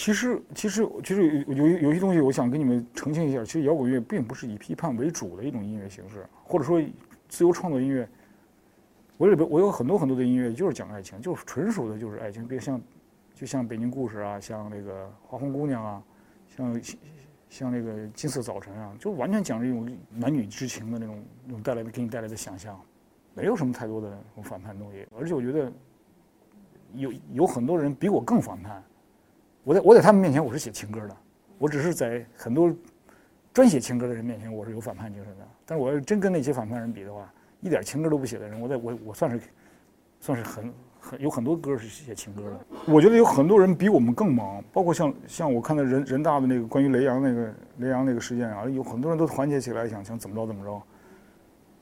其实，其实，其实有有有些东西，我想跟你们澄清一下。其实摇滚乐并不是以批判为主的一种音乐形式，或者说自由创作音乐。我里边我有很多很多的音乐就是讲爱情，就是纯属的就是爱情，比如像，就像《北京故事》啊，像那个《花红姑娘》啊，像像那个《金色早晨》啊，就完全讲这种男女之情的那种那种带来的给你带来的想象，没有什么太多的反叛东西。而且我觉得有有很多人比我更反叛。我在我在他们面前我是写情歌的，我只是在很多专写情歌的人面前我是有反叛精神的。但是我要真跟那些反叛人比的话，一点情歌都不写的人，我在我我算是算是很很有很多歌是写情歌的。我觉得有很多人比我们更忙，包括像像我看到人人大的那个关于雷洋那个雷洋那个事件啊，有很多人都团结起来想想怎么着怎么着。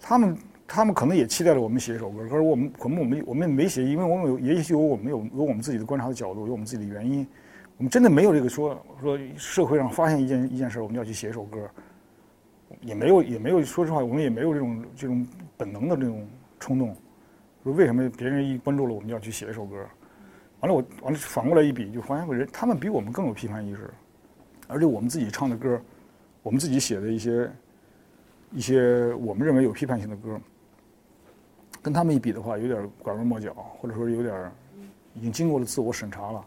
他们他们可能也期待着我们写一首歌，可是我们可能我们我们没写，因为我们有也许有我们有有我们自己的观察的角度，有我们自己的原因。我们真的没有这个说说社会上发现一件一件事，我们要去写一首歌，也没有也没有说实话，我们也没有这种这种本能的这种冲动。说为什么别人一关注了，我们要去写一首歌？完了我完了反过来一比，就发现人他们比我们更有批判意识，而且我们自己唱的歌，我们自己写的一些一些我们认为有批判性的歌，跟他们一比的话，有点拐弯抹角，或者说有点已经经过了自我审查了。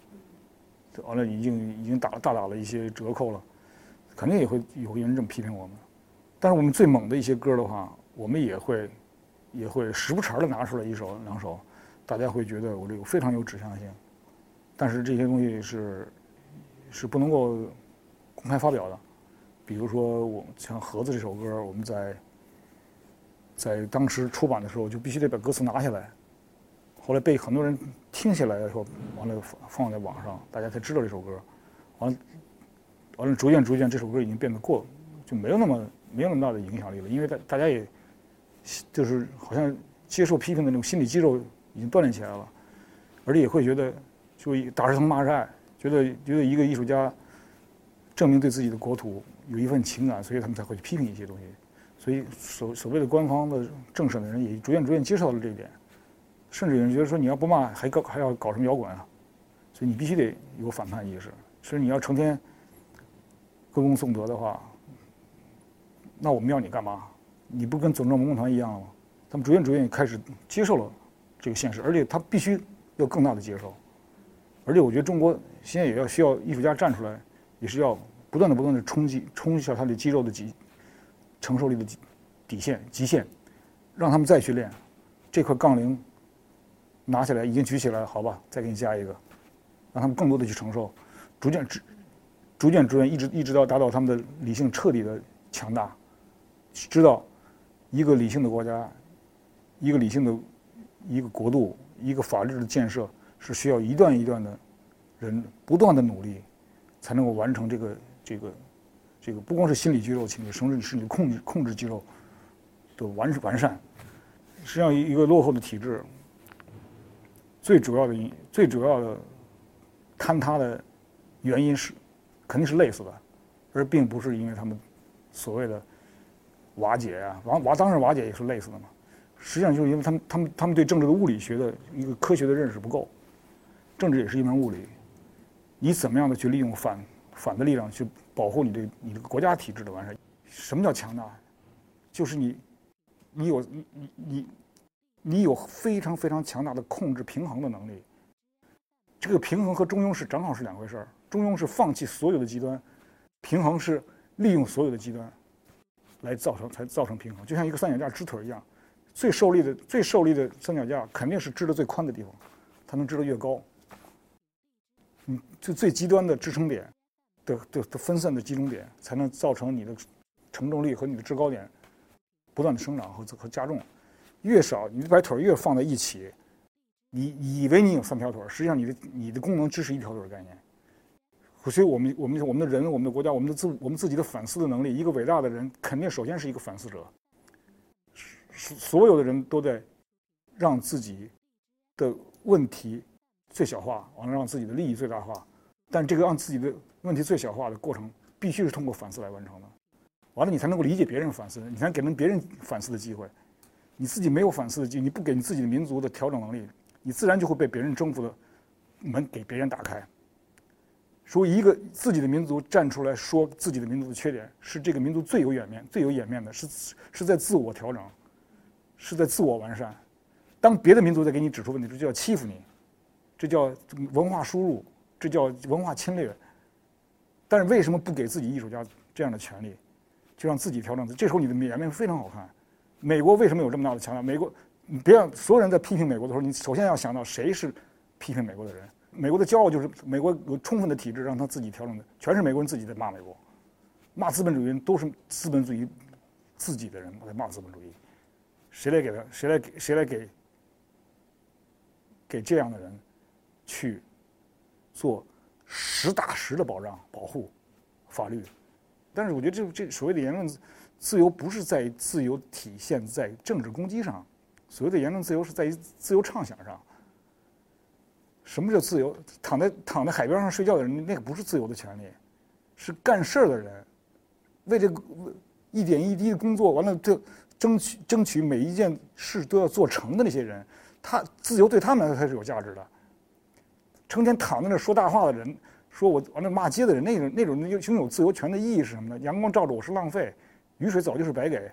完了，已经已经打了大打了一些折扣了，肯定也会有人这么批评我们。但是我们最猛的一些歌的话，我们也会也会时不常的拿出来一首两首，大家会觉得我这个非常有指向性。但是这些东西是是不能够公开发表的。比如说，我像《盒子》这首歌，我们在在当时出版的时候就必须得把歌词拿下来。后来被很多人听起来以后，完了放在网上，大家才知道这首歌。完了，完了，逐渐逐渐，这首歌已经变得过，就没有那么没有那么大的影响力了。因为大大家也，就是好像接受批评的那种心理肌肉已经锻炼起来了，而且也会觉得，就打是疼骂是爱，觉得觉得一个艺术家证明对自己的国土有一份情感，所以他们才会去批评一些东西。所以所所谓的官方的政审的人也逐渐逐渐接受了这一点。甚至有人觉得说你要不骂还搞还要搞什么摇滚啊？所以你必须得有反叛意识。所以你要成天歌功颂德的话，那我们要你干嘛？你不跟总政文工团一样了吗？他们逐渐逐渐开始接受了这个现实，而且他必须要更大的接受。而且我觉得中国现在也要需要艺术家站出来，也是要不断的不断的冲击冲一下他的肌肉的极承受力的底线极限，让他们再去练这块杠铃。拿起来已经举起来了，好吧，再给你加一个，让他们更多的去承受，逐渐、逐、逐渐、逐渐，一直一直到达到他们的理性彻底的强大，知道一个理性的国家，一个理性的一个国度，一个法治的建设是需要一段一段的人不断的努力，才能够完成这个这个这个不光是心理肌肉，甚至是你控制控制肌肉的完完善。实际上，一个落后的体制。最主要的因，最主要的坍塌的原因是，肯定是累死的，而并不是因为他们所谓的瓦解啊，瓦瓦当然瓦解也是累死的嘛。实际上就是因为他们他们他们对政治的物理学的一个科学的认识不够，政治也是一门物理，你怎么样的去利用反反的力量去保护你的你的国家体制的完善？什么叫强大？就是你你有你你你。有非常非常强大的控制平衡的能力。这个平衡和中庸是正好是两回事儿。中庸是放弃所有的极端，平衡是利用所有的极端，来造成才造成平衡。就像一个三脚架支腿一样，最受力的最受力的三脚架肯定是支的最宽的地方，它能支得越高。嗯，最最极端的支撑点的的的分散的集中点，才能造成你的承重力和你的制高点不断的生长和和加重。越少，你把腿越放在一起，你以为你有三条腿，实际上你的你的功能只是一条腿概念。所以，我们我们我们的人，我们的国家，我们的自我们自己的反思的能力，一个伟大的人肯定首先是一个反思者。所所有的人都在让自己的问题最小化，完了让自己的利益最大化。但这个让自己的问题最小化的过程，必须是通过反思来完成的。完了，你才能够理解别人反思，你才能给人别人反思的机会。你自己没有反思的机，你不给你自己的民族的调整能力，你自然就会被别人征服的门给别人打开。说一个自己的民族站出来说自己的民族的缺点，是这个民族最有颜面、最有颜面的，是是在自我调整，是在自我完善。当别的民族在给你指出问题，这叫欺负你，这叫文化输入，这叫文化侵略。但是为什么不给自己艺术家这样的权利，就让自己调整？这时候你的颜面非常好看。美国为什么有这么大的强大？美国，别让所有人在批评美国的时候，你首先要想到谁是批评美国的人。美国的骄傲就是美国有充分的体制让他自己调整的，全是美国人自己在骂美国，骂资本主义都是资本主义自己的人在骂资本主义，谁来给他？谁来给？谁来给？给这样的人去做实打实的保障、保护法律？但是我觉得这这所谓的言论自由不是在自由体现在政治攻击上，所谓的言论自由是在于自由畅想上。什么叫自由？躺在躺在海边上睡觉的人，那个不是自由的权利，是干事儿的人，为这个一点一滴的工作完了，这争取争取每一件事都要做成的那些人，他自由对他们来说才是有价值的。成天躺在那说大话的人，说我完了骂街的人，那种那种拥有自由权的意义是什么呢？阳光照着我是浪费，雨水早就是白给，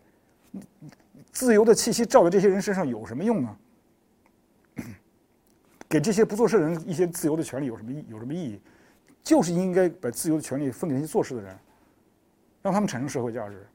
自由的气息照在这些人身上有什么用呢？给这些不做事的人一些自由的权利有什么意有什么意义？就是应该把自由的权利分给那些做事的人，让他们产生社会价值。